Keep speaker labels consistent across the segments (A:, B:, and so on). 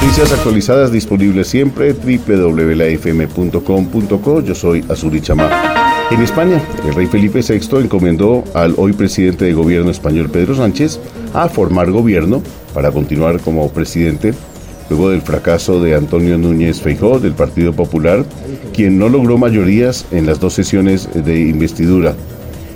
A: Noticias actualizadas disponibles siempre www.lafm.com.co. Yo soy Azuri Chamá. En España, el rey Felipe VI encomendó al hoy presidente de gobierno español Pedro Sánchez a formar gobierno para continuar como presidente luego del fracaso de Antonio Núñez Feijóo del Partido Popular, quien no logró mayorías en las dos sesiones de investidura.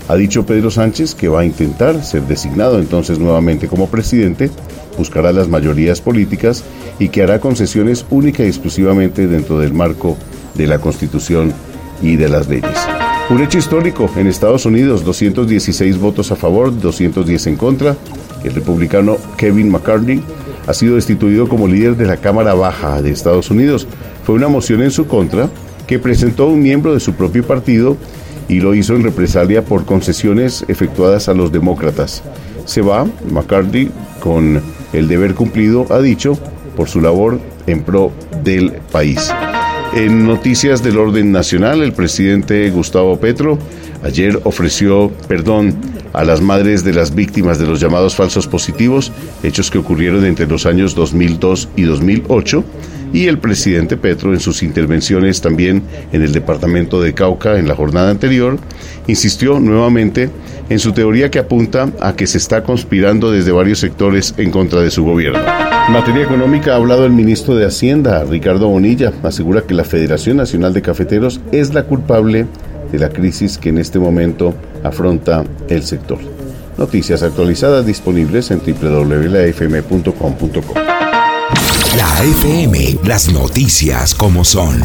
A: Ha dicho Pedro Sánchez que va a intentar ser designado entonces nuevamente como presidente, buscará las mayorías políticas y que hará concesiones única y exclusivamente dentro del marco de la Constitución y de las leyes. Un hecho histórico en Estados Unidos, 216 votos a favor, 210 en contra. El republicano Kevin McCarthy ha sido destituido como líder de la Cámara Baja de Estados Unidos. Fue una moción en su contra que presentó un miembro de su propio partido y lo hizo en represalia por concesiones efectuadas a los demócratas. Se va McCarthy con el deber cumplido, ha dicho, por su labor en pro del país. En noticias del orden nacional, el presidente Gustavo Petro ayer ofreció perdón a las madres de las víctimas de los llamados falsos positivos, hechos que ocurrieron entre los años 2002 y 2008, y el presidente Petro en sus intervenciones también en el departamento de Cauca en la jornada anterior, insistió nuevamente en su teoría que apunta a que se está conspirando desde varios sectores en contra de su gobierno. En materia económica ha hablado el ministro de Hacienda, Ricardo Bonilla, asegura que la Federación Nacional de Cafeteros es la culpable de la crisis que en este momento afronta el sector. Noticias actualizadas disponibles en www.lafm.com.co.
B: La FM, las noticias como son.